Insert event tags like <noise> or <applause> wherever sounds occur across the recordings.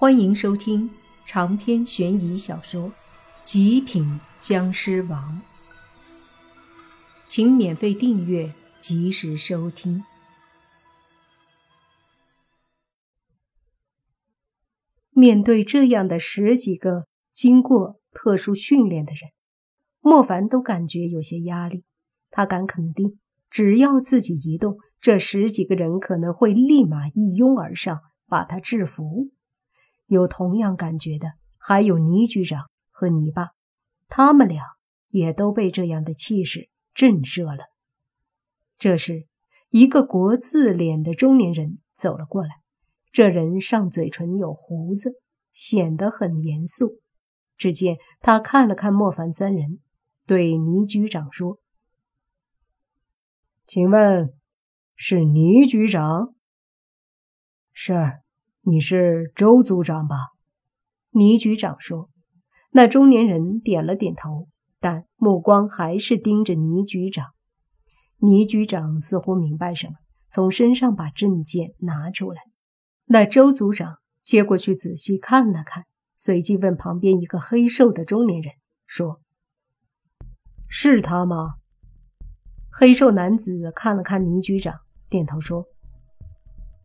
欢迎收听长篇悬疑小说《极品僵尸王》，请免费订阅，及时收听。面对这样的十几个经过特殊训练的人，莫凡都感觉有些压力。他敢肯定，只要自己一动，这十几个人可能会立马一拥而上，把他制服。有同样感觉的还有倪局长和倪爸，他们俩也都被这样的气势震慑了。这时，一个国字脸的中年人走了过来，这人上嘴唇有胡子，显得很严肃。只见他看了看莫凡三人，对倪局长说：“请问，是倪局长？”“是。”你是周组长吧？倪局长说。那中年人点了点头，但目光还是盯着倪局长。倪局长似乎明白什么，从身上把证件拿出来。那周组长接过去仔细看了看，随即问旁边一个黑瘦的中年人说：“是他吗？”黑瘦男子看了看倪局长，点头说：“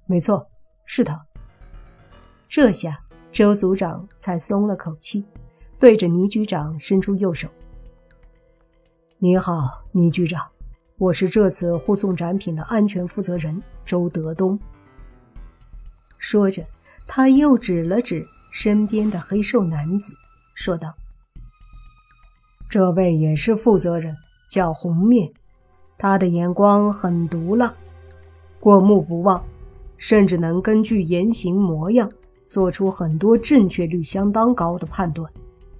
没错，是他。”这下周组长才松了口气，对着倪局长伸出右手：“你好，倪局长，我是这次护送展品的安全负责人周德东。”说着，他又指了指身边的黑瘦男子，说道：“这位也是负责人，叫红面，他的眼光很毒辣，过目不忘，甚至能根据言行模样。”做出很多正确率相当高的判断，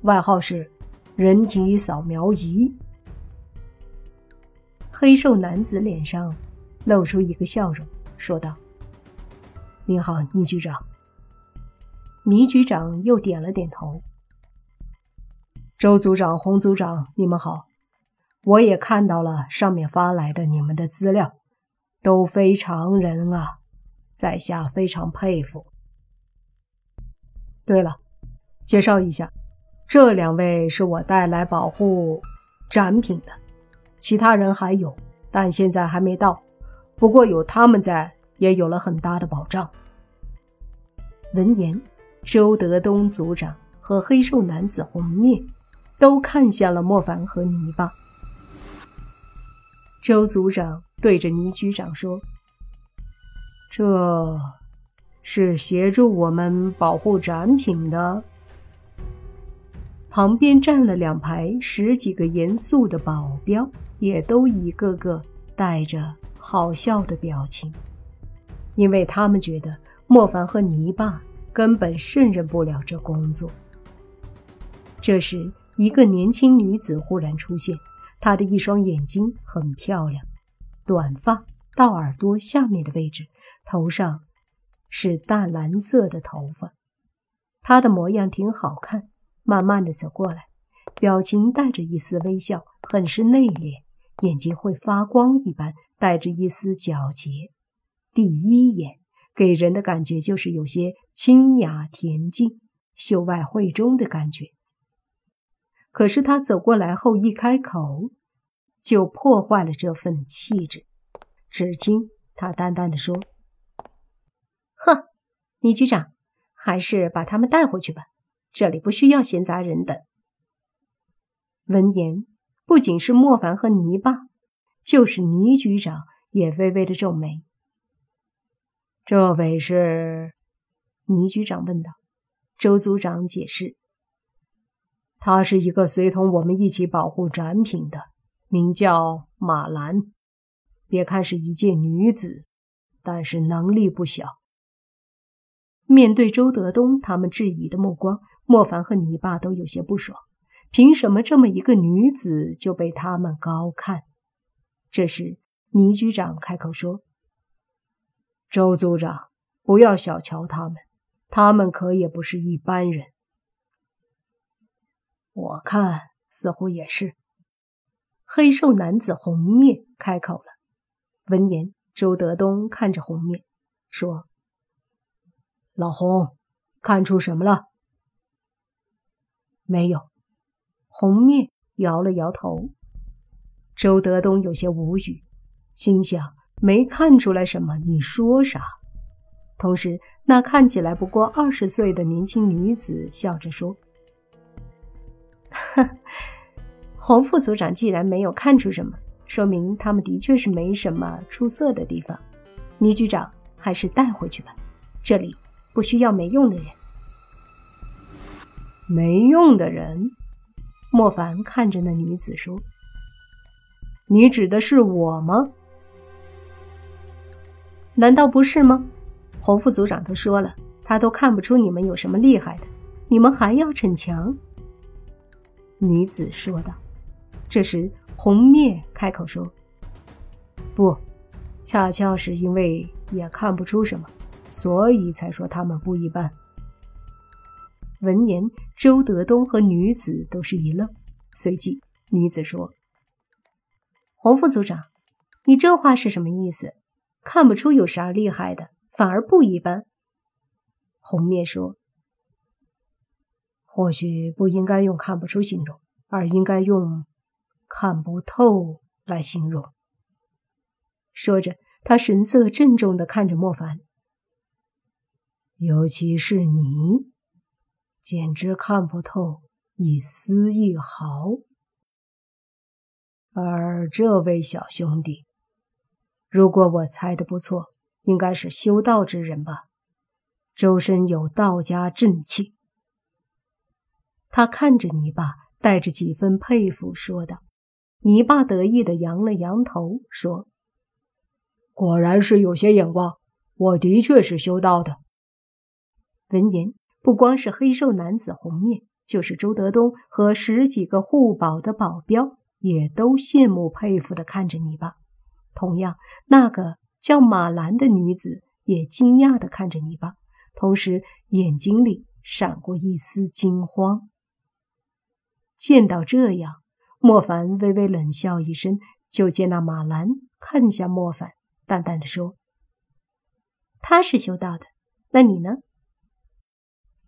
外号是“人体扫描仪”。黑瘦男子脸上露出一个笑容，说道：“您好，倪局长。”倪局长又点了点头。周组长、洪组长，你们好，我也看到了上面发来的你们的资料，都非常人啊，在下非常佩服。对了，介绍一下，这两位是我带来保护展品的，其他人还有，但现在还没到。不过有他们在，也有了很大的保障。闻言，周德东组长和黑瘦男子红面都看向了莫凡和泥巴。周组长对着倪局长说：“这……”是协助我们保护展品的。旁边站了两排十几个严肃的保镖，也都一个个带着好笑的表情，因为他们觉得莫凡和泥巴根本胜任不了这工作。这时，一个年轻女子忽然出现，她的一双眼睛很漂亮，短发到耳朵下面的位置，头上。是淡蓝色的头发，他的模样挺好看。慢慢的走过来，表情带着一丝微笑，很是内敛，眼睛会发光一般，带着一丝皎洁。第一眼给人的感觉就是有些清雅恬静、秀外慧中的感觉。可是他走过来后一开口，就破坏了这份气质。只听他淡淡的说。呵，倪局长，还是把他们带回去吧，这里不需要闲杂人等。闻言，不仅是莫凡和倪爸，就是倪局长也微微的皱眉。这位是？倪局长问道。周组长解释：“她是一个随同我们一起保护展品的，名叫马兰。别看是一介女子，但是能力不小。”面对周德东他们质疑的目光，莫凡和泥巴都有些不爽。凭什么这么一个女子就被他们高看？这时，倪局长开口说：“周组长，不要小瞧他们，他们可也不是一般人。”我看似乎也是。黑瘦男子红面开口了。闻言，周德东看着红面说。老洪，看出什么了？没有。红面摇了摇头。周德东有些无语，心想：没看出来什么，你说啥？同时，那看起来不过二十岁的年轻女子笑着说：“ <laughs> 洪副组长既然没有看出什么，说明他们的确是没什么出色的地方。倪局长，还是带回去吧，这里不需要没用的人。”没用的人，莫凡看着那女子说：“你指的是我吗？难道不是吗？”洪副组长都说了，他都看不出你们有什么厉害的，你们还要逞强？女子说道。这时，红灭开口说：“不，恰恰是因为也看不出什么，所以才说他们不一般。”闻言，周德东和女子都是一愣，随即女子说：“洪副组长，你这话是什么意思？看不出有啥厉害的？”反而不一般，红面说：“或许不应该用看不出形容，而应该用看不透来形容。”说着，他神色郑重的看着莫凡，尤其是你，简直看不透一丝一毫。而这位小兄弟，如果我猜的不错。应该是修道之人吧，周身有道家正气。他看着泥巴，带着几分佩服说道。泥巴得意的扬了扬头，说：“果然是有些眼光，我的确是修道的。”闻言，不光是黑瘦男子红面，就是周德东和十几个护保的保镖，也都羡慕佩服的看着泥巴。同样，那个。叫马兰的女子也惊讶地看着泥巴，同时眼睛里闪过一丝惊慌。见到这样，莫凡微微冷笑一声，就见那马兰看向莫凡，淡淡的说：“他是修道的，那你呢？”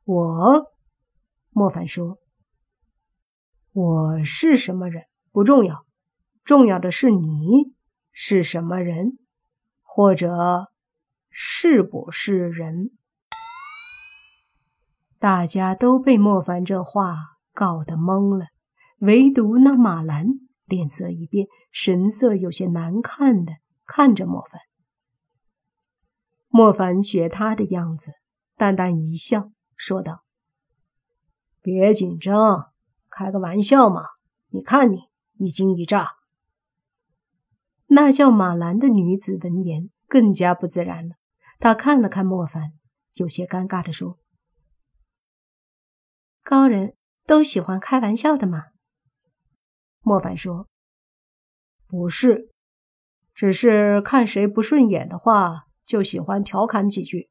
我，莫凡说：“我是什么人不重要，重要的是你是什么人。”或者是不是人？大家都被莫凡这话搞得懵了，唯独那马兰脸色一变，神色有些难看的看着莫凡。莫凡学他的样子，淡淡一笑，说道：“别紧张，开个玩笑嘛。你看你一惊一乍。”那叫马兰的女子闻言更加不自然了，她看了看莫凡，有些尴尬的说：“高人都喜欢开玩笑的嘛。”莫凡说：“不是，只是看谁不顺眼的话，就喜欢调侃几句。”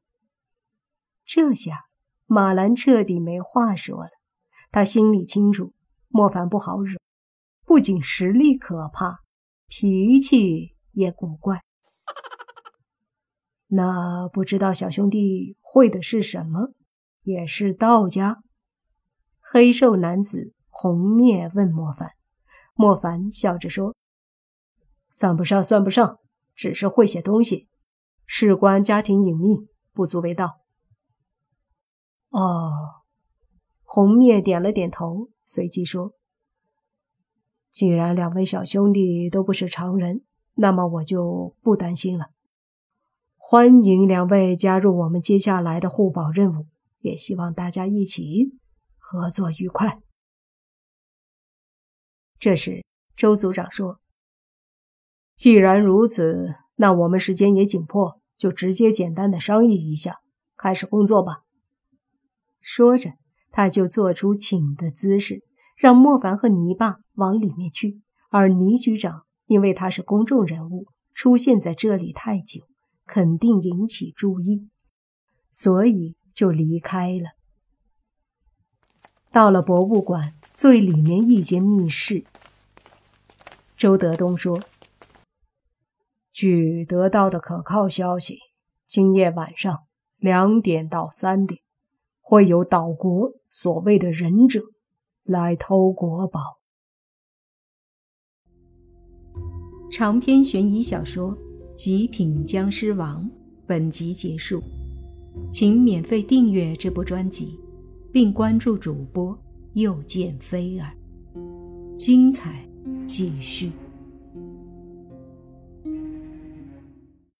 这下马兰彻底没话说了，他心里清楚，莫凡不好惹，不仅实力可怕。脾气也古怪，那不知道小兄弟会的是什么？也是道家？黑瘦男子红面问莫凡，莫凡笑着说：“算不上，算不上，只是会写东西，事关家庭隐秘，不足为道。”哦，红面点了点头，随即说。既然两位小兄弟都不是常人，那么我就不担心了。欢迎两位加入我们接下来的护宝任务，也希望大家一起合作愉快。这时，周组长说：“既然如此，那我们时间也紧迫，就直接简单的商议一下，开始工作吧。”说着，他就做出请的姿势。让莫凡和泥巴往里面去，而倪局长因为他是公众人物，出现在这里太久，肯定引起注意，所以就离开了。到了博物馆最里面一间密室，周德东说：“据得到的可靠消息，今夜晚上两点到三点，会有岛国所谓的忍者来偷国宝。长篇悬疑小说《极品僵尸王》本集结束，请免费订阅这部专辑，并关注主播又见菲儿，精彩继续。